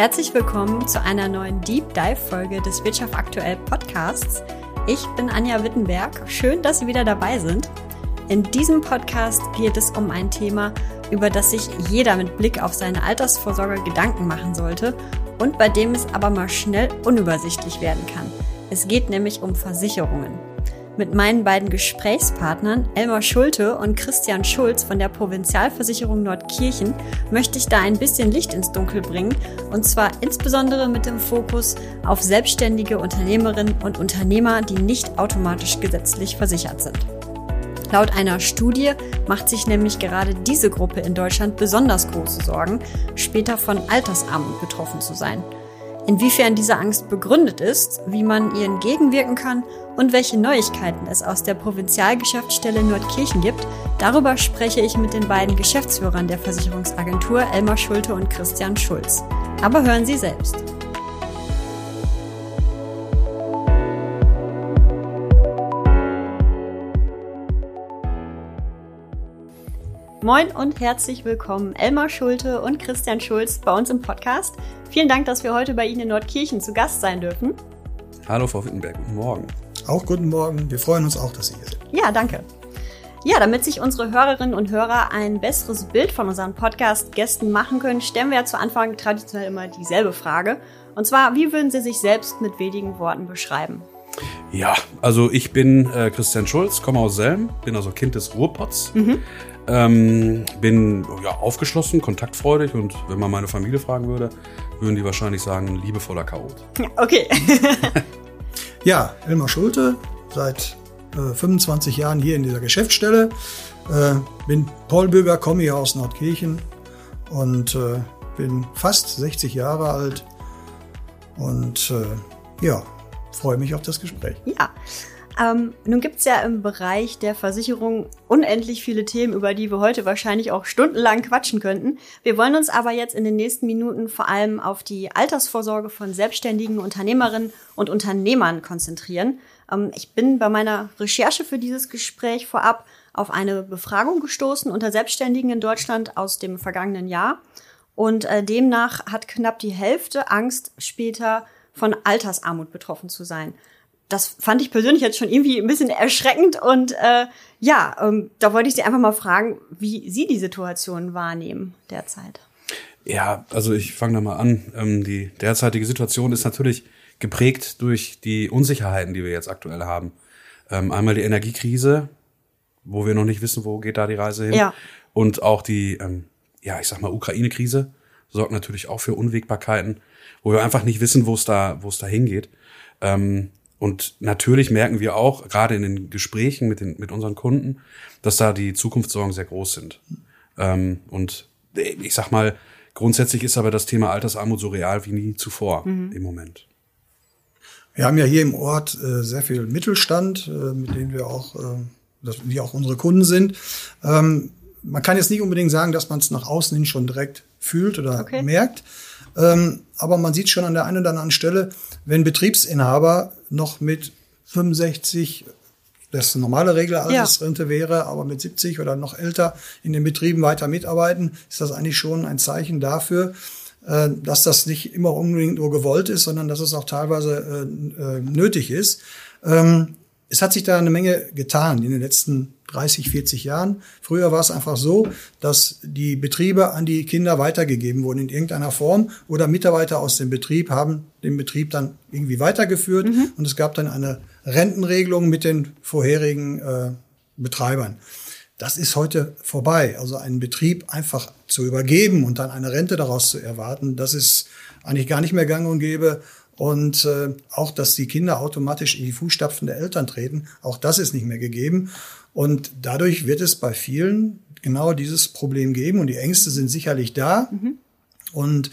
Herzlich willkommen zu einer neuen Deep Dive Folge des Wirtschaft aktuell Podcasts. Ich bin Anja Wittenberg. Schön, dass Sie wieder dabei sind. In diesem Podcast geht es um ein Thema, über das sich jeder mit Blick auf seine Altersvorsorge Gedanken machen sollte und bei dem es aber mal schnell unübersichtlich werden kann. Es geht nämlich um Versicherungen. Mit meinen beiden Gesprächspartnern Elmar Schulte und Christian Schulz von der Provinzialversicherung Nordkirchen möchte ich da ein bisschen Licht ins Dunkel bringen und zwar insbesondere mit dem Fokus auf selbstständige Unternehmerinnen und Unternehmer, die nicht automatisch gesetzlich versichert sind. Laut einer Studie macht sich nämlich gerade diese Gruppe in Deutschland besonders große Sorgen, später von Altersarmut betroffen zu sein. Inwiefern diese Angst begründet ist, wie man ihr entgegenwirken kann und welche Neuigkeiten es aus der Provinzialgeschäftsstelle Nordkirchen gibt, darüber spreche ich mit den beiden Geschäftsführern der Versicherungsagentur Elmar Schulte und Christian Schulz. Aber hören Sie selbst. Moin und herzlich willkommen, Elmar Schulte und Christian Schulz bei uns im Podcast. Vielen Dank, dass wir heute bei Ihnen in Nordkirchen zu Gast sein dürfen. Hallo, Frau Wittenberg, guten Morgen. Auch guten Morgen. Wir freuen uns auch, dass Sie hier sind. Ja, danke. Ja, damit sich unsere Hörerinnen und Hörer ein besseres Bild von unseren Podcast-Gästen machen können, stellen wir ja zu Anfang traditionell immer dieselbe Frage. Und zwar, wie würden Sie sich selbst mit wenigen Worten beschreiben? Ja, also ich bin äh, Christian Schulz, komme aus Selm, bin also Kind des Ruhrpots. Mhm. Ähm, bin ja, aufgeschlossen, kontaktfreudig und wenn man meine Familie fragen würde, würden die wahrscheinlich sagen, liebevoller Chaot. Okay. ja, Elmar Schulte, seit äh, 25 Jahren hier in dieser Geschäftsstelle. Äh, bin Paulbürger, komme hier aus Nordkirchen und äh, bin fast 60 Jahre alt und äh, ja, freue mich auf das Gespräch. Ja, ähm, nun gibt es ja im Bereich der Versicherung unendlich viele Themen, über die wir heute wahrscheinlich auch stundenlang quatschen könnten. Wir wollen uns aber jetzt in den nächsten Minuten vor allem auf die Altersvorsorge von selbstständigen Unternehmerinnen und Unternehmern konzentrieren. Ähm, ich bin bei meiner Recherche für dieses Gespräch vorab auf eine Befragung gestoßen unter Selbstständigen in Deutschland aus dem vergangenen Jahr. Und äh, demnach hat knapp die Hälfte Angst, später von Altersarmut betroffen zu sein das fand ich persönlich jetzt schon irgendwie ein bisschen erschreckend und äh, ja, ähm, da wollte ich Sie einfach mal fragen, wie Sie die Situation wahrnehmen derzeit. Ja, also ich fange da mal an. Ähm, die derzeitige Situation ist natürlich geprägt durch die Unsicherheiten, die wir jetzt aktuell haben. Ähm, einmal die Energiekrise, wo wir noch nicht wissen, wo geht da die Reise hin. Ja. Und auch die, ähm, ja, ich sag mal, Ukraine-Krise sorgt natürlich auch für Unwägbarkeiten, wo wir einfach nicht wissen, wo es da, wo es da hingeht. Ähm, und natürlich merken wir auch, gerade in den Gesprächen mit, den, mit unseren Kunden, dass da die Zukunftssorgen sehr groß sind. Ähm, und ich sag mal, grundsätzlich ist aber das Thema Altersarmut so real wie nie zuvor mhm. im Moment. Wir haben ja hier im Ort äh, sehr viel Mittelstand, äh, mit denen wir auch, äh, das, die auch unsere Kunden sind. Ähm, man kann jetzt nicht unbedingt sagen, dass man es nach außen hin schon direkt fühlt oder okay. merkt. Ähm, aber man sieht schon an der einen oder anderen Stelle, wenn Betriebsinhaber noch mit 65 das normale Regelaltersrente ja. wäre, aber mit 70 oder noch älter in den Betrieben weiter mitarbeiten, ist das eigentlich schon ein Zeichen dafür, äh, dass das nicht immer unbedingt nur gewollt ist, sondern dass es auch teilweise äh, äh, nötig ist. Ähm, es hat sich da eine Menge getan in den letzten 30, 40 Jahren. Früher war es einfach so, dass die Betriebe an die Kinder weitergegeben wurden in irgendeiner Form oder Mitarbeiter aus dem Betrieb haben den Betrieb dann irgendwie weitergeführt mhm. und es gab dann eine Rentenregelung mit den vorherigen äh, Betreibern. Das ist heute vorbei. Also einen Betrieb einfach zu übergeben und dann eine Rente daraus zu erwarten, das ist eigentlich gar nicht mehr gang und gäbe. Und äh, auch, dass die Kinder automatisch in die Fußstapfen der Eltern treten, auch das ist nicht mehr gegeben. Und dadurch wird es bei vielen genau dieses Problem geben und die Ängste sind sicherlich da. Mhm. Und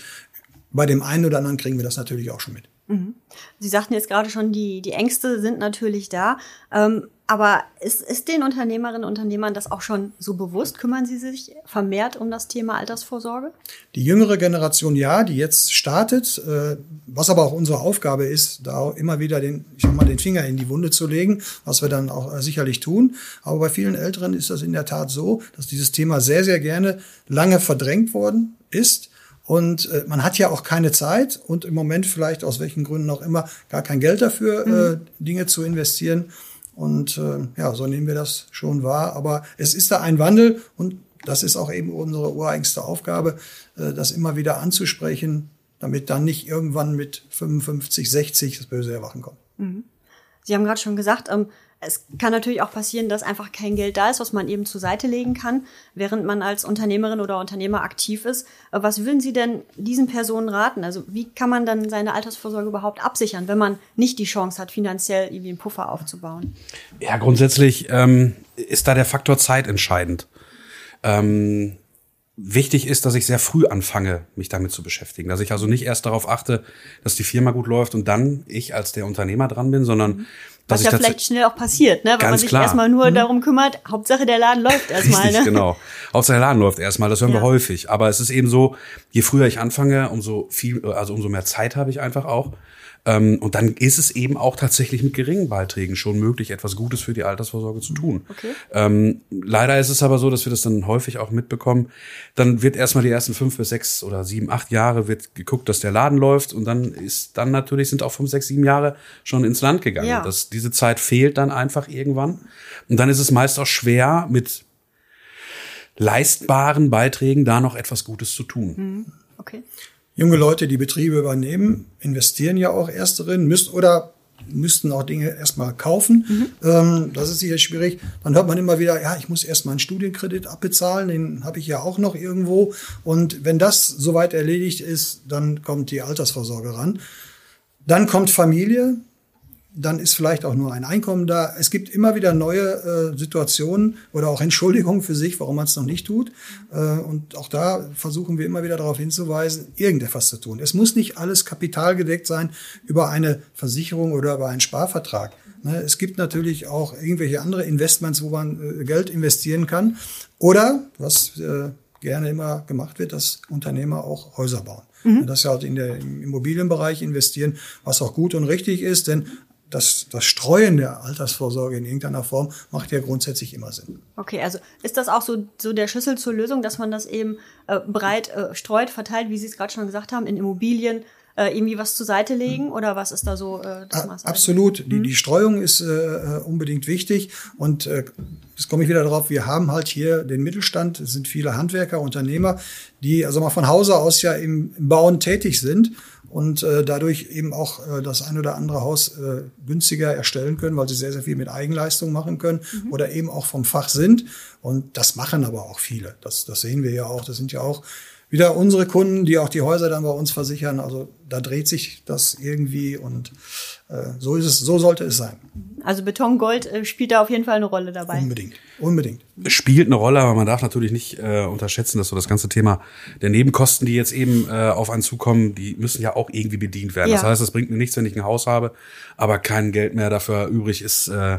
bei dem einen oder anderen kriegen wir das natürlich auch schon mit. Mhm. Sie sagten jetzt gerade schon, die, die Ängste sind natürlich da. Ähm, aber ist, ist den Unternehmerinnen und Unternehmern das auch schon so bewusst? Kümmern sie sich vermehrt um das Thema Altersvorsorge? Die jüngere Generation ja, die jetzt startet, äh, was aber auch unsere Aufgabe ist, da immer wieder den, ich sag mal, den Finger in die Wunde zu legen, was wir dann auch äh, sicherlich tun. Aber bei vielen Älteren ist das in der Tat so, dass dieses Thema sehr, sehr gerne lange verdrängt worden ist Und äh, man hat ja auch keine Zeit und im Moment vielleicht aus welchen Gründen auch immer gar kein Geld dafür, mhm. äh, Dinge zu investieren. Und äh, ja, so nehmen wir das schon wahr. Aber es ist da ein Wandel und das ist auch eben unsere ureigenste Aufgabe, äh, das immer wieder anzusprechen, damit dann nicht irgendwann mit 55, 60 das böse Erwachen kommt. Mhm. Sie haben gerade schon gesagt, ähm, es kann natürlich auch passieren, dass einfach kein Geld da ist, was man eben zur Seite legen kann, während man als Unternehmerin oder Unternehmer aktiv ist. Was würden Sie denn diesen Personen raten? Also wie kann man dann seine Altersvorsorge überhaupt absichern, wenn man nicht die Chance hat, finanziell irgendwie einen Puffer aufzubauen? Ja, grundsätzlich ähm, ist da der Faktor Zeit entscheidend. Ähm, wichtig ist, dass ich sehr früh anfange, mich damit zu beschäftigen. Dass ich also nicht erst darauf achte, dass die Firma gut läuft und dann ich als der Unternehmer dran bin, sondern mhm. Was ja vielleicht schnell auch passiert, ne? Weil man sich klar. erstmal nur mhm. darum kümmert, Hauptsache der Laden läuft erstmal. Richtig, ne? genau. Hauptsache der Laden läuft erstmal, das hören ja. wir häufig. Aber es ist eben so, je früher ich anfange, umso viel, also umso mehr Zeit habe ich einfach auch. Ähm, und dann ist es eben auch tatsächlich mit geringen Beiträgen schon möglich, etwas Gutes für die Altersvorsorge zu tun. Okay. Ähm, leider ist es aber so, dass wir das dann häufig auch mitbekommen. Dann wird erstmal die ersten fünf bis sechs oder sieben, acht Jahre wird geguckt, dass der Laden läuft und dann ist dann natürlich sind auch fünf, sechs, sieben Jahre schon ins Land gegangen. Ja. Das, diese Zeit fehlt dann einfach irgendwann. Und dann ist es meist auch schwer, mit leistbaren Beiträgen da noch etwas Gutes zu tun. Mhm. Okay junge Leute, die Betriebe übernehmen, investieren ja auch erst darin, müssen oder müssten auch Dinge erstmal kaufen. Mhm. Ähm, das ist sicher schwierig. Dann hört man immer wieder, ja, ich muss erstmal einen Studienkredit abbezahlen, den habe ich ja auch noch irgendwo. Und wenn das soweit erledigt ist, dann kommt die Altersvorsorge ran. Dann kommt Familie, dann ist vielleicht auch nur ein Einkommen da. Es gibt immer wieder neue äh, Situationen oder auch Entschuldigungen für sich, warum man es noch nicht tut. Äh, und auch da versuchen wir immer wieder darauf hinzuweisen, irgendetwas zu tun. Es muss nicht alles kapitalgedeckt sein über eine Versicherung oder über einen Sparvertrag. Ne, es gibt natürlich auch irgendwelche andere Investments, wo man äh, Geld investieren kann. Oder, was äh, gerne immer gemacht wird, dass Unternehmer auch Häuser bauen. Mhm. Dass sie halt in der, im Immobilienbereich investieren, was auch gut und richtig ist, denn das, das Streuen der Altersvorsorge in irgendeiner Form macht ja grundsätzlich immer Sinn. Okay, also ist das auch so, so der Schlüssel zur Lösung, dass man das eben äh, breit äh, streut, verteilt, wie Sie es gerade schon gesagt haben, in Immobilien, äh, irgendwie was zur Seite legen oder was ist da so äh, das Maß? Absolut. Die, die Streuung ist äh, unbedingt wichtig und äh, jetzt komme ich wieder darauf, wir haben halt hier den Mittelstand, es sind viele Handwerker, Unternehmer, die also mal von Hause aus ja im, im Bauen tätig sind und äh, dadurch eben auch äh, das ein oder andere Haus äh, günstiger erstellen können, weil sie sehr, sehr viel mit Eigenleistung machen können mhm. oder eben auch vom Fach sind. Und das machen aber auch viele. Das, das sehen wir ja auch. Das sind ja auch wieder unsere Kunden, die auch die Häuser dann bei uns versichern. Also da dreht sich das irgendwie und äh, so ist es, so sollte es sein. Also Betongold äh, spielt da auf jeden Fall eine Rolle dabei. Unbedingt, unbedingt. Es spielt eine Rolle, aber man darf natürlich nicht äh, unterschätzen, dass so das ganze Thema der Nebenkosten, die jetzt eben äh, auf einen zukommen, die müssen ja auch irgendwie bedient werden. Ja. Das heißt, es bringt mir nichts, wenn ich ein Haus habe, aber kein Geld mehr dafür übrig ist, äh,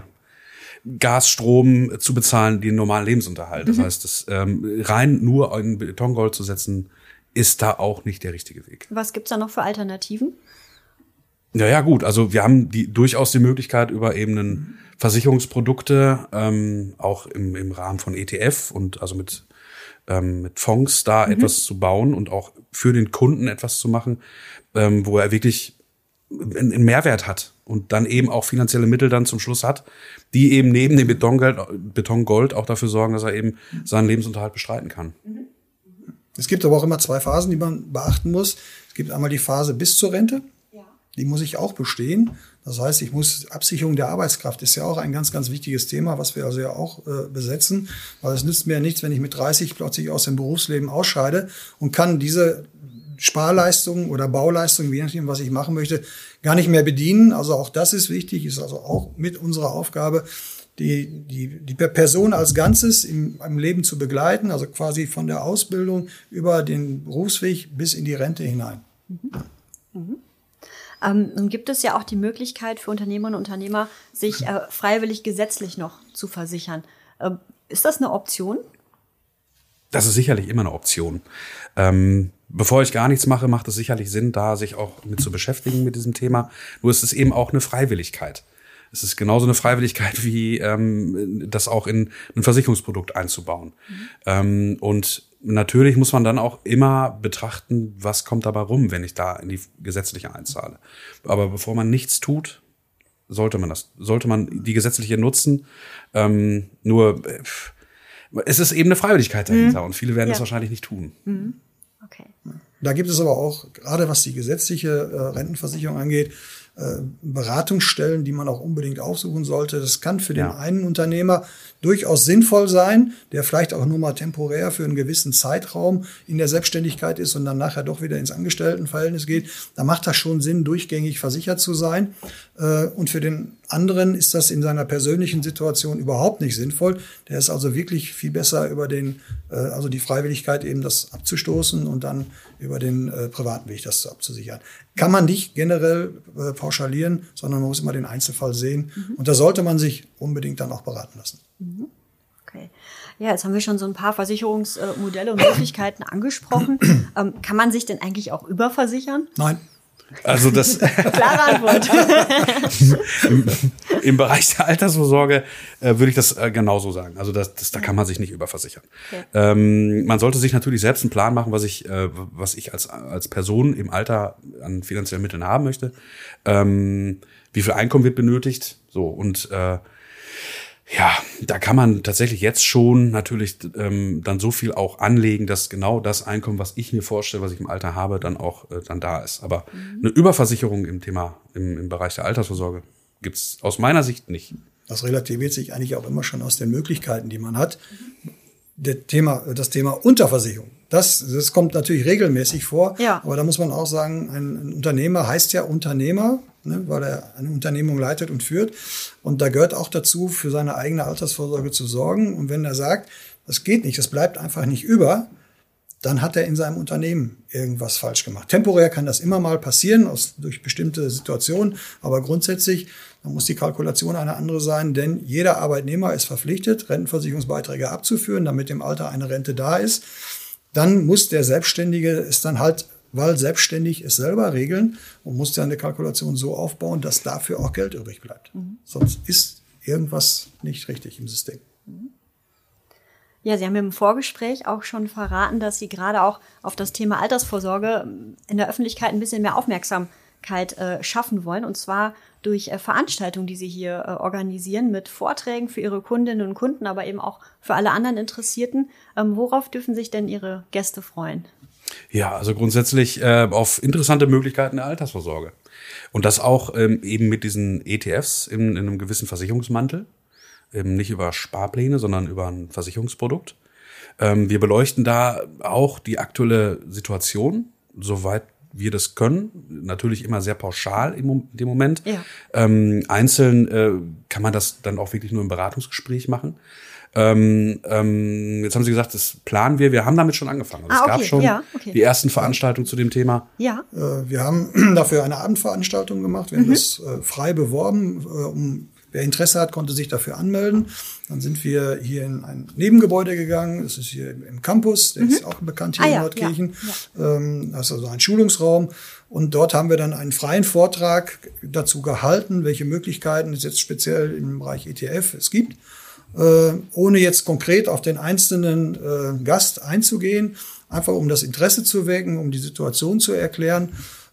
Gas, Strom zu bezahlen, den normalen Lebensunterhalt. Mhm. Das heißt, das ähm, rein nur in Betongold zu setzen, ist da auch nicht der richtige Weg. Was gibt's da noch für Alternativen? Ja, ja, gut. Also wir haben die durchaus die Möglichkeit über eben einen Versicherungsprodukte ähm, auch im, im Rahmen von ETF und also mit ähm, mit Fonds da mhm. etwas zu bauen und auch für den Kunden etwas zu machen, ähm, wo er wirklich einen Mehrwert hat und dann eben auch finanzielle Mittel dann zum Schluss hat, die eben neben dem Betongold, Betongold auch dafür sorgen, dass er eben seinen Lebensunterhalt bestreiten kann. Es gibt aber auch immer zwei Phasen, die man beachten muss. Es gibt einmal die Phase bis zur Rente. Die muss ich auch bestehen. Das heißt, ich muss Absicherung der Arbeitskraft ist ja auch ein ganz, ganz wichtiges Thema, was wir also ja auch äh, besetzen, weil es nützt mir ja nichts, wenn ich mit 30 plötzlich aus dem Berufsleben ausscheide und kann diese Sparleistungen oder Bauleistungen, je nachdem, was ich machen möchte, gar nicht mehr bedienen. Also auch das ist wichtig, ist also auch mit unserer Aufgabe, die, die, die Person als Ganzes im, im Leben zu begleiten, also quasi von der Ausbildung über den Berufsweg bis in die Rente hinein. Mhm. Mhm. Ähm, nun gibt es ja auch die Möglichkeit für Unternehmerinnen und Unternehmer, sich äh, freiwillig gesetzlich noch zu versichern. Ähm, ist das eine Option? Das ist sicherlich immer eine Option. Ähm, bevor ich gar nichts mache, macht es sicherlich Sinn, da sich auch mit zu beschäftigen mit diesem Thema. Nur ist es eben auch eine Freiwilligkeit. Es ist genauso eine Freiwilligkeit wie ähm, das auch in ein Versicherungsprodukt einzubauen. Mhm. Ähm, und natürlich muss man dann auch immer betrachten, was kommt dabei rum, wenn ich da in die gesetzliche einzahle. Aber bevor man nichts tut, sollte man das, sollte man die gesetzliche nutzen. Ähm, nur äh, es ist eben eine Freiwilligkeit dahinter mhm. und viele werden es wahrscheinlich nicht tun. Mhm. Da gibt es aber auch, gerade was die gesetzliche äh, Rentenversicherung angeht, äh, Beratungsstellen, die man auch unbedingt aufsuchen sollte. Das kann für den ja. einen Unternehmer durchaus sinnvoll sein, der vielleicht auch nur mal temporär für einen gewissen Zeitraum in der Selbstständigkeit ist und dann nachher doch wieder ins Angestelltenverhältnis geht. Da macht das schon Sinn, durchgängig versichert zu sein. Äh, und für den anderen ist das in seiner persönlichen Situation überhaupt nicht sinnvoll. Der ist also wirklich viel besser über den, äh, also die Freiwilligkeit eben das abzustoßen und dann über den äh, privaten Weg das abzusichern. Kann man nicht generell äh, pauschalieren, sondern man muss immer den Einzelfall sehen. Mhm. Und da sollte man sich unbedingt dann auch beraten lassen. Mhm. Okay. Ja, jetzt haben wir schon so ein paar Versicherungsmodelle und Möglichkeiten angesprochen. Ähm, kann man sich denn eigentlich auch überversichern? Nein. Also das klare Antwort. Im, Im, Bereich der Altersvorsorge äh, würde ich das äh, genauso sagen. Also das, das, da kann man sich nicht überversichern. Okay. Ähm, man sollte sich natürlich selbst einen Plan machen, was ich, äh, was ich als, als Person im Alter an finanziellen Mitteln haben möchte. Ähm, wie viel Einkommen wird benötigt? So und äh, ja, da kann man tatsächlich jetzt schon natürlich ähm, dann so viel auch anlegen, dass genau das Einkommen, was ich mir vorstelle, was ich im Alter habe, dann auch äh, dann da ist. Aber mhm. eine Überversicherung im Thema, im, im Bereich der Altersvorsorge gibt's aus meiner Sicht nicht. Das relativiert sich eigentlich auch immer schon aus den Möglichkeiten, die man hat. Der Thema, das Thema Unterversicherung. Das, das kommt natürlich regelmäßig vor. Ja. Aber da muss man auch sagen, ein, ein Unternehmer heißt ja Unternehmer ne, weil er eine Unternehmung leitet und führt. Und da gehört auch dazu, für seine eigene Altersvorsorge zu sorgen. Und wenn er sagt, das geht nicht, das bleibt einfach nicht über, dann hat er in seinem Unternehmen irgendwas falsch gemacht. Temporär kann das immer mal passieren, aus, durch bestimmte Situationen, aber grundsätzlich dann muss die Kalkulation eine andere sein, denn jeder Arbeitnehmer ist verpflichtet, Rentenversicherungsbeiträge abzuführen, damit im Alter eine Rente da ist. Dann muss der Selbstständige es dann halt weil selbstständig es selber regeln und muss ja eine Kalkulation so aufbauen, dass dafür auch Geld übrig bleibt. Mhm. Sonst ist irgendwas nicht richtig im System. Ja, Sie haben im Vorgespräch auch schon verraten, dass Sie gerade auch auf das Thema Altersvorsorge in der Öffentlichkeit ein bisschen mehr Aufmerksamkeit äh, schaffen wollen. Und zwar durch äh, Veranstaltungen, die Sie hier äh, organisieren, mit Vorträgen für Ihre Kundinnen und Kunden, aber eben auch für alle anderen Interessierten. Ähm, worauf dürfen sich denn Ihre Gäste freuen? Ja, also grundsätzlich äh, auf interessante Möglichkeiten der Altersvorsorge. Und das auch ähm, eben mit diesen ETFs in, in einem gewissen Versicherungsmantel. Eben nicht über Sparpläne, sondern über ein Versicherungsprodukt. Ähm, wir beleuchten da auch die aktuelle Situation, soweit wir das können. Natürlich immer sehr pauschal im dem Moment. Ja. Ähm, einzeln äh, kann man das dann auch wirklich nur im Beratungsgespräch machen. Ähm, ähm, jetzt haben Sie gesagt, das planen wir. Wir haben damit schon angefangen. Also ah, okay. Es gab schon ja, okay. die ersten Veranstaltungen zu dem Thema. Ja. Äh, wir haben dafür eine Abendveranstaltung gemacht. Wir haben mhm. das äh, frei beworben. Äh, um, wer Interesse hat, konnte sich dafür anmelden. Dann sind wir hier in ein Nebengebäude gegangen. Das ist hier im Campus. Der mhm. ist auch bekannt hier ah, in ja, Nordkirchen. Ja, ähm, das ist also ein Schulungsraum. Und dort haben wir dann einen freien Vortrag dazu gehalten, welche Möglichkeiten es jetzt speziell im Bereich ETF es gibt. Äh, ohne jetzt konkret auf den einzelnen äh, Gast einzugehen, einfach um das Interesse zu wecken, um die Situation zu erklären.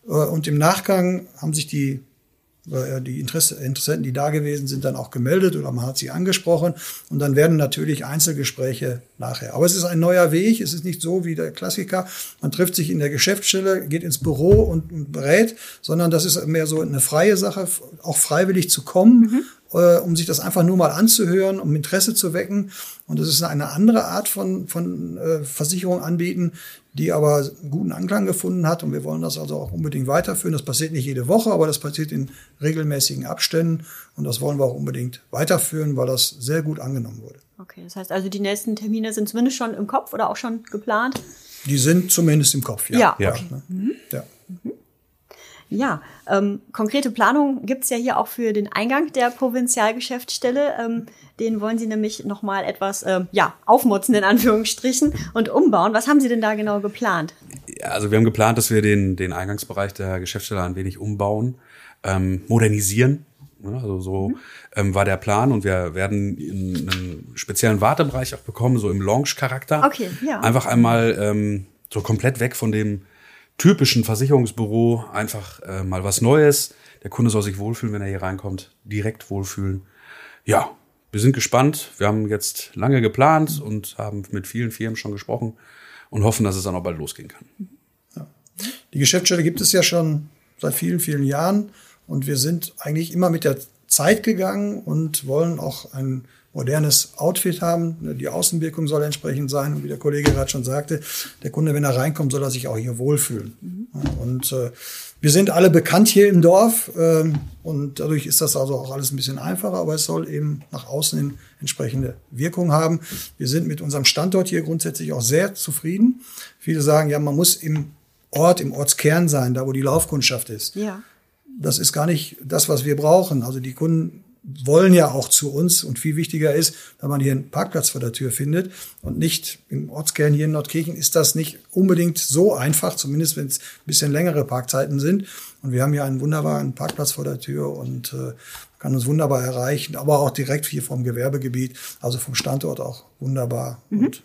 Äh, und im Nachgang haben sich die die Interesse, Interessenten, die da gewesen sind, dann auch gemeldet oder man hat sie angesprochen und dann werden natürlich Einzelgespräche nachher. Aber es ist ein neuer Weg, es ist nicht so wie der Klassiker, man trifft sich in der Geschäftsstelle, geht ins Büro und berät, sondern das ist mehr so eine freie Sache, auch freiwillig zu kommen mhm äh, um sich das einfach nur mal anzuhören, um Interesse zu wecken. Und das ist eine andere Art von, von äh, Versicherung anbieten, die aber guten Anklang gefunden hat. Und wir wollen das also auch unbedingt weiterführen. Das passiert nicht jede Woche, aber das passiert in regelmäßigen Abständen. Und das wollen wir auch unbedingt weiterführen, weil das sehr gut angenommen wurde. Okay, das heißt also, die nächsten Termine sind zumindest schon im Kopf oder auch schon geplant? Die sind zumindest im Kopf, ja. Ja, okay. Ja. Mhm. Ja, ähm, konkrete Planung gibt's ja hier auch für den Eingang der Provinzialgeschäftsstelle. Ähm, den wollen Sie nämlich nochmal etwas ähm, ja, aufmotzen, in Anführungsstrichen, und umbauen. Was haben Sie denn da genau geplant? Ja, also wir haben geplant, dass wir den, den Eingangsbereich der Geschäftsstelle ein wenig umbauen, ähm, modernisieren Ne? Also so mhm. ähm, war der Plan und wir werden einen speziellen Wartebereich auch bekommen, so im Launch-Charakter. Okay, ja. Einfach einmal ähm, so komplett weg von dem typischen Versicherungsbüro, einfach äh, mal was Neues. Der Kunde soll sich wohlfühlen, wenn er hier reinkommt, direkt wohlfühlen. Ja, wir sind gespannt. Wir haben jetzt lange geplant und haben mit vielen Firmen schon gesprochen und hoffen, dass es dann auch bald losgehen kann. Ja. Die Geschäftsstelle gibt es ja schon seit vielen, vielen Jahren und wir sind eigentlich immer mit der Zeit gegangen und wollen auch ein modernes Outfit haben. Die Außenwirkung soll entsprechend sein. Und wie der Kollege gerade schon sagte, der Kunde, wenn er reinkommt, soll er sich auch hier wohlfühlen. Mhm. Und äh, wir sind alle bekannt hier im Dorf äh, und dadurch ist das also auch alles ein bisschen einfacher, aber es soll eben nach außen hin entsprechende Wirkung haben. Wir sind mit unserem Standort hier grundsätzlich auch sehr zufrieden. Viele sagen, ja, man muss im Ort, im Ortskern sein, da wo die Laufkundschaft ist. Ja. Das ist gar nicht das, was wir brauchen. Also die Kunden wollen ja auch zu uns und viel wichtiger ist, wenn man hier einen Parkplatz vor der Tür findet und nicht im Ortskern hier in Nordkirchen ist das nicht unbedingt so einfach, zumindest wenn es ein bisschen längere Parkzeiten sind. Und wir haben hier einen wunderbaren Parkplatz vor der Tür und äh, kann uns wunderbar erreichen, aber auch direkt hier vom Gewerbegebiet, also vom Standort auch wunderbar. Mhm. Und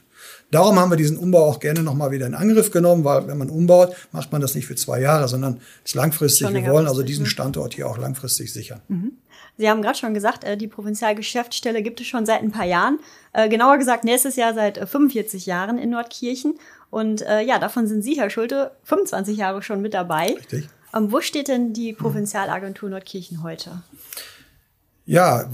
darum haben wir diesen Umbau auch gerne nochmal wieder in Angriff genommen, weil wenn man umbaut, macht man das nicht für zwei Jahre, sondern ist langfristig. Wir wollen also diesen Standort hier auch langfristig sichern. Mhm. Sie haben gerade schon gesagt, äh, die Provinzialgeschäftsstelle gibt es schon seit ein paar Jahren. Äh, genauer gesagt, nächstes Jahr seit 45 äh, Jahren in Nordkirchen. Und ja, davon sind Sie, Herr Schulte, 25 Jahre schon mit dabei. Richtig. Ähm, wo steht denn die Provinzialagentur Nordkirchen heute? Ja,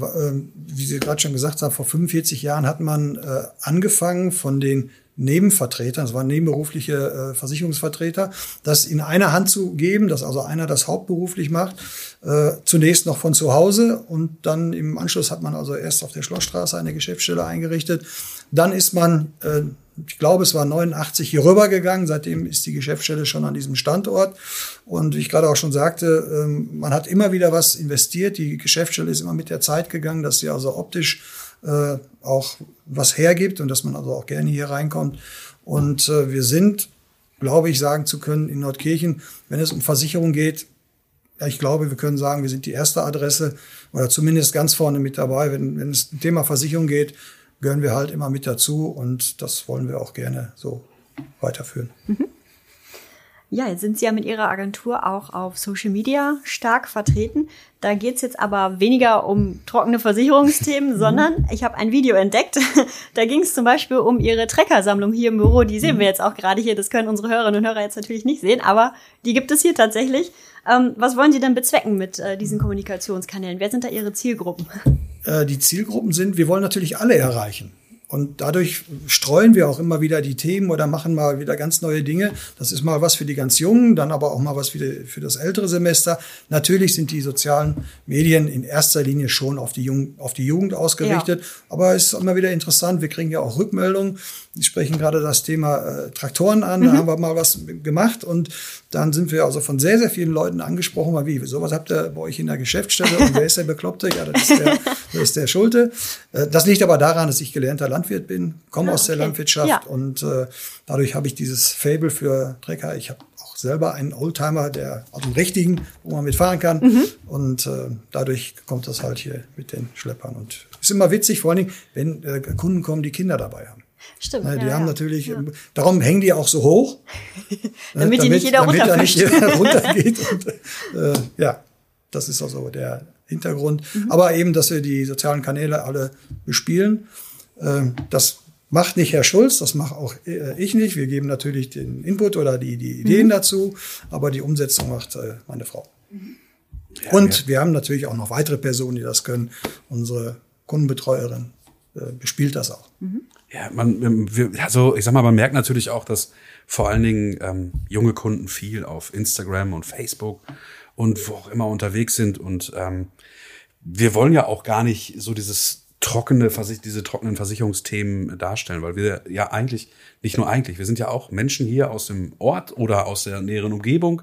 wie Sie gerade schon gesagt haben, vor 45 Jahren hat man angefangen von den Nebenvertreter, das waren nebenberufliche äh, Versicherungsvertreter, das in einer Hand zu geben, dass also einer das hauptberuflich macht, äh, zunächst noch von zu Hause und dann im Anschluss hat man also erst auf der Schlossstraße eine Geschäftsstelle eingerichtet. Dann ist man, äh, ich glaube, es war 89 hier rübergegangen, seitdem ist die Geschäftsstelle schon an diesem Standort und wie ich gerade auch schon sagte, ähm, man hat immer wieder was investiert, die Geschäftsstelle ist immer mit der Zeit gegangen, dass sie also optisch äh, auch was hergibt und dass man also auch gerne hier reinkommt. Und äh, wir sind, glaube ich, sagen zu können, in Nordkirchen, wenn es um Versicherung geht, ich glaube, wir können sagen, wir sind die erste Adresse oder zumindest ganz vorne mit dabei. Wenn, wenn es um Thema Versicherung geht, gehören wir halt immer mit dazu und das wollen wir auch gerne so weiterführen. Mhm. Ja, jetzt sind Sie ja mit Ihrer Agentur auch auf Social Media stark vertreten. Da geht's jetzt aber weniger um trockene Versicherungsthemen, sondern ich habe ein Video entdeckt. da ging es zum Beispiel um Ihre Treckersammlung hier im Büro. Die sehen wir jetzt auch gerade hier. Das können unsere Hörerinnen und Hörer jetzt natürlich nicht sehen, aber die gibt es hier tatsächlich. Ähm, was wollen Sie denn bezwecken mit äh, diesen Kommunikationskanälen? Wer sind da Ihre Zielgruppen? Äh, die Zielgruppen sind, wir wollen natürlich alle erreichen. Und dadurch streuen wir auch immer wieder die Themen oder machen mal wieder ganz neue Dinge. Das ist mal was für die ganz Jungen, dann aber auch mal was für, die, für das ältere Semester. Natürlich sind die sozialen Medien in erster Linie schon auf die, Jung, auf die Jugend ausgerichtet. Ja. Aber es ist immer wieder interessant. Wir kriegen ja auch Rückmeldungen. Sie sprechen gerade das Thema äh, Traktoren an. Mhm. Da haben wir mal was gemacht und dann sind wir also von sehr, sehr vielen Leuten angesprochen, mal wie, sowas habt ihr bei euch in der Geschäftsstelle und wer ist der Bekloppte? Ja, das ist der, das ist der Schulte. Äh, das liegt aber daran, dass ich gelernter Landwirt bin, komme ah, aus der Landwirtschaft ja. und äh, dadurch habe ich dieses Fable für Trecker. Ich habe auch selber einen Oldtimer, der, also einen richtigen, wo man mitfahren kann. Mhm. Und äh, dadurch kommt das halt hier mit den Schleppern. Und ist immer witzig, vor allen Dingen, wenn äh, Kunden kommen, die Kinder dabei haben. Stimmt. Ne, die ja, haben ja. natürlich, ja. darum hängen die auch so hoch. damit, die nicht jeder damit da nicht jeder runtergeht. Und, äh, ja, das ist also der Hintergrund. Mhm. Aber eben, dass wir die sozialen Kanäle alle bespielen. Äh, das macht nicht Herr Schulz, das mache auch äh, ich nicht. Wir geben natürlich den Input oder die, die Ideen mhm. dazu, aber die Umsetzung macht äh, meine Frau. Mhm. Und wir haben natürlich auch noch weitere Personen, die das können. Unsere Kundenbetreuerin äh, bespielt das auch. Mhm. Ja, man, wir, also ich sag mal, man merkt natürlich auch, dass vor allen Dingen ähm, junge Kunden viel auf Instagram und Facebook und wo auch immer unterwegs sind. Und ähm, wir wollen ja auch gar nicht so dieses trockene, diese trockenen Versicherungsthemen darstellen, weil wir ja eigentlich, nicht nur eigentlich, wir sind ja auch Menschen hier aus dem Ort oder aus der näheren Umgebung.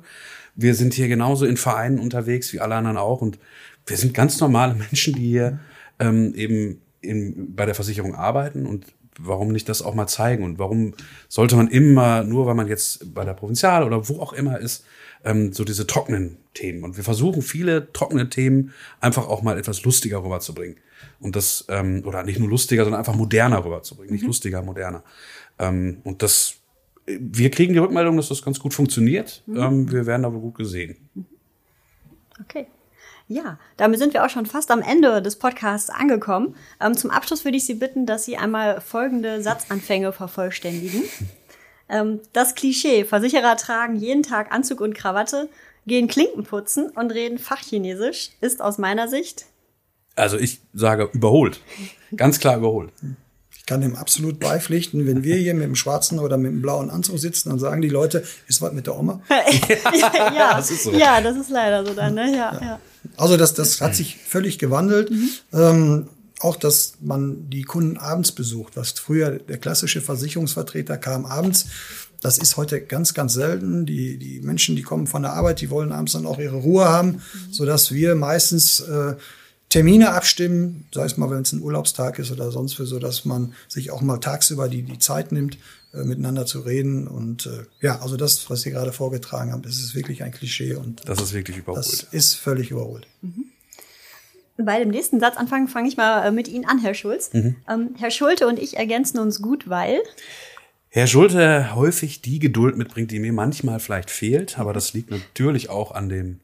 Wir sind hier genauso in Vereinen unterwegs wie alle anderen auch und wir sind ganz normale Menschen, die hier ähm, eben in, bei der Versicherung arbeiten und warum nicht das auch mal zeigen? Und warum sollte man immer, nur weil man jetzt bei der Provinzial oder wo auch immer ist, ähm, so diese trockenen Themen. Und wir versuchen viele trockene Themen einfach auch mal etwas lustiger rüberzubringen. Und das, ähm, oder nicht nur lustiger, sondern einfach moderner rüberzubringen. Mhm. Nicht lustiger, moderner. Ähm, und das, wir kriegen die Rückmeldung, dass das ganz gut funktioniert. Mhm. Ähm, wir werden aber gut gesehen. Okay. Ja, damit sind wir auch schon fast am Ende des Podcasts angekommen. Ähm, zum Abschluss würde ich Sie bitten, dass Sie einmal folgende Satzanfänge vervollständigen. Ähm, das Klischee, Versicherer tragen jeden Tag Anzug und Krawatte, gehen Klinken putzen und reden Fachchinesisch, ist aus meiner Sicht. Also ich sage überholt. Ganz klar überholt. Ich kann dem absolut beipflichten. Wenn wir hier mit dem schwarzen oder mit dem blauen Anzug sitzen, dann sagen die Leute, ist was mit der Oma? ja, ja, das ist so. ja, das ist leider so dann. Ne? Ja, ja. ja. Also das, das hat sich völlig gewandelt. Mhm. Ähm, auch, dass man die Kunden abends besucht, was früher der klassische Versicherungsvertreter kam abends. Das ist heute ganz, ganz selten. Die, die Menschen, die kommen von der Arbeit, die wollen abends dann auch ihre Ruhe haben, mhm. so dass wir meistens äh, Termine abstimmen, sei es mal, wenn es ein Urlaubstag ist oder sonst für so, dass man sich auch mal tagsüber die, die Zeit nimmt, äh, miteinander zu reden. Und äh, ja, also das, was Sie gerade vorgetragen haben, das ist wirklich ein Klischee und das ist wirklich überholt. Das ist völlig überholt. Mhm. Bei dem nächsten Satz anfangen, fange ich mal äh, mit Ihnen an, Herr Schulz. Mhm. Ähm, Herr Schulte und ich ergänzen uns gut, weil Herr Schulte häufig die Geduld mitbringt, die mir manchmal vielleicht fehlt, aber das liegt natürlich auch an dem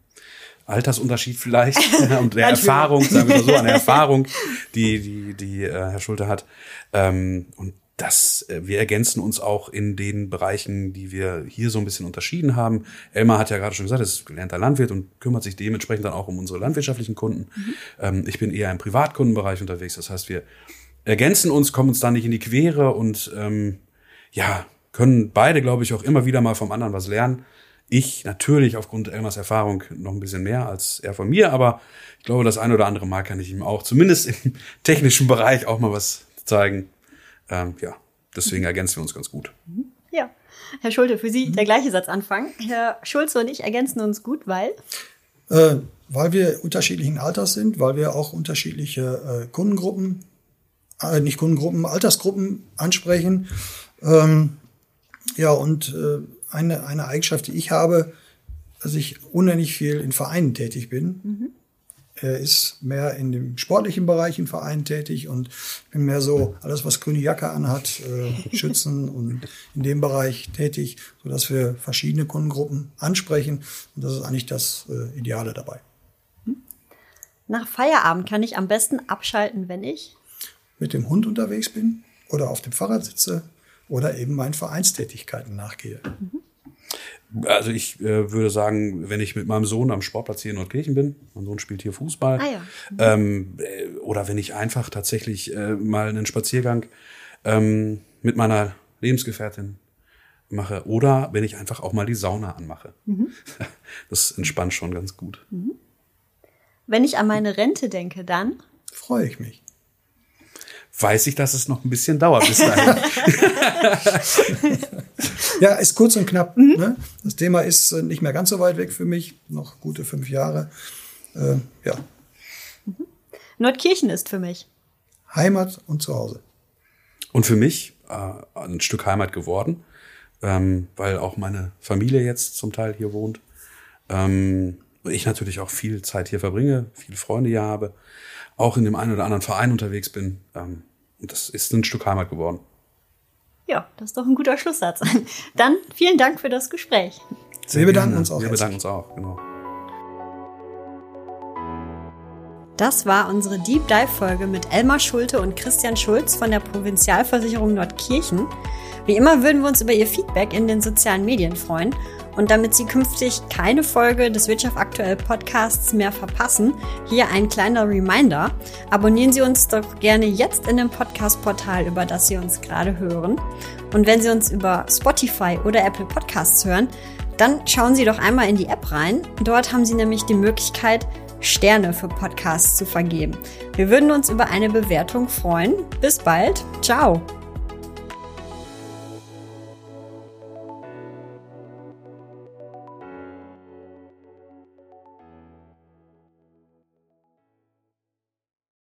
Altersunterschied vielleicht und der Erfahrung, sagen wir mal so, an der Erfahrung, die, die, die äh, Herr Schulte hat. Ähm, und das, äh, wir ergänzen uns auch in den Bereichen, die wir hier so ein bisschen unterschieden haben. Elmar hat ja gerade schon gesagt, er ist gelernter Landwirt und kümmert sich dementsprechend dann auch um unsere landwirtschaftlichen Kunden. Mhm. Ähm, ich bin eher im Privatkundenbereich unterwegs. Das heißt, wir ergänzen uns, kommen uns da nicht in die Quere und ähm, ja, können beide, glaube ich, auch immer wieder mal vom anderen was lernen. Ich natürlich aufgrund Elmars Erfahrung noch ein bisschen mehr als er von mir, aber ich glaube, das ein oder andere Mal kann ich ihm auch zumindest im technischen Bereich auch mal was zeigen. Ähm, ja, deswegen ergänzen wir uns ganz gut. Ja. Herr Schulte, für Sie der gleiche Satz anfangen. Herr Schulze und ich ergänzen uns gut, weil? Äh, weil wir unterschiedlichen Alters sind, weil wir auch unterschiedliche äh, Kundengruppen, äh, nicht Kundengruppen, Altersgruppen ansprechen. Ähm, ja, und äh, eine, eine Eigenschaft, die ich habe, dass ich unendlich viel in Vereinen tätig bin. Mhm. Er ist mehr in dem sportlichen Bereich in Vereinen tätig und bin mehr so alles, was grüne Jacke anhat, äh, Schützen und in dem Bereich tätig, sodass wir verschiedene Kundengruppen ansprechen. Und das ist eigentlich das äh, Ideale dabei. Nach Feierabend kann ich am besten abschalten, wenn ich mit dem Hund unterwegs bin oder auf dem Fahrrad sitze oder eben meinen Vereinstätigkeiten nachgehe. Also ich äh, würde sagen, wenn ich mit meinem Sohn am Sportplatz hier in Nordkirchen bin, mein Sohn spielt hier Fußball, ah, ja. ähm, äh, oder wenn ich einfach tatsächlich äh, mal einen Spaziergang ähm, mit meiner Lebensgefährtin mache, oder wenn ich einfach auch mal die Sauna anmache. Mhm. Das entspannt schon ganz gut. Mhm. Wenn ich an meine Rente denke, dann freue ich mich weiß ich, dass es noch ein bisschen dauert bis dahin. ja, ist kurz und knapp. Mhm. Ne? Das Thema ist äh, nicht mehr ganz so weit weg für mich, noch gute fünf Jahre. Äh, ja. Mhm. Nordkirchen ist für mich Heimat und Zuhause. Und für mich äh, ein Stück Heimat geworden, ähm, weil auch meine Familie jetzt zum Teil hier wohnt. Ähm, ich natürlich auch viel Zeit hier verbringe, viele Freunde hier habe, auch in dem einen oder anderen Verein unterwegs bin. Ähm, und das ist ein Stück Heimat geworden. Ja, das ist doch ein guter Schlusssatz. Dann vielen Dank für das Gespräch. Sehr wir bedanken uns auch. Wir bedanken uns auch, genau. Das war unsere Deep Dive Folge mit Elmar Schulte und Christian Schulz von der Provinzialversicherung Nordkirchen. Wie immer würden wir uns über Ihr Feedback in den sozialen Medien freuen. Und damit Sie künftig keine Folge des Wirtschaft aktuell Podcasts mehr verpassen, hier ein kleiner Reminder. Abonnieren Sie uns doch gerne jetzt in dem Podcast-Portal, über das Sie uns gerade hören. Und wenn Sie uns über Spotify oder Apple Podcasts hören, dann schauen Sie doch einmal in die App rein. Dort haben Sie nämlich die Möglichkeit, Sterne für Podcasts zu vergeben. Wir würden uns über eine Bewertung freuen. Bis bald. Ciao.